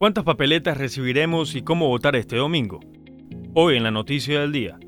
¿Cuántas papeletas recibiremos y cómo votar este domingo? Hoy en la noticia del día.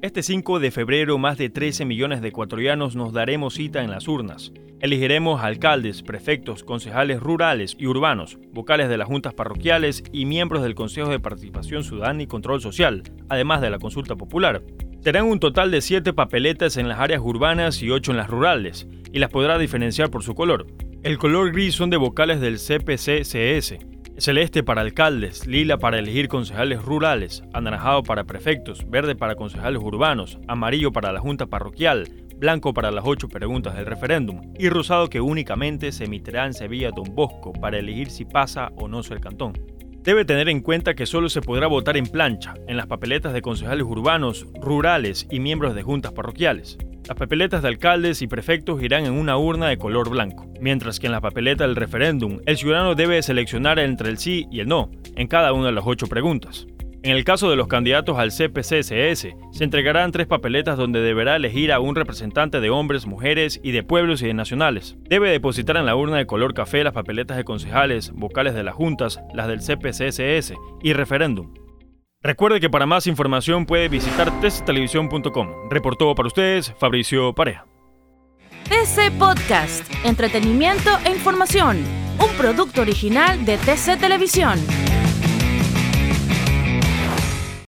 Este 5 de febrero más de 13 millones de ecuatorianos nos daremos cita en las urnas. Elegiremos alcaldes, prefectos, concejales rurales y urbanos, vocales de las juntas parroquiales y miembros del Consejo de Participación Ciudadana y Control Social, además de la consulta popular. Serán un total de 7 papeletas en las áreas urbanas y 8 en las rurales, y las podrá diferenciar por su color. El color gris son de vocales del CPC-CS, Celeste para alcaldes, lila para elegir concejales rurales, anaranjado para prefectos, verde para concejales urbanos, amarillo para la junta parroquial, blanco para las ocho preguntas del referéndum y rosado que únicamente se emitirá en Sevilla Don Bosco para elegir si pasa o no ser cantón. Debe tener en cuenta que solo se podrá votar en plancha, en las papeletas de concejales urbanos, rurales y miembros de juntas parroquiales. Las papeletas de alcaldes y prefectos irán en una urna de color blanco, mientras que en la papeleta del referéndum el ciudadano debe seleccionar entre el sí y el no en cada una de las ocho preguntas. En el caso de los candidatos al CPCSS, se entregarán tres papeletas donde deberá elegir a un representante de hombres, mujeres y de pueblos y de nacionales. Debe depositar en la urna de color café las papeletas de concejales, vocales de las juntas, las del CPCSS y referéndum. Recuerde que para más información puede visitar tctelevisión.com. Reportó para ustedes Fabricio Pareja. TC Podcast, entretenimiento e información, un producto original de TC Televisión.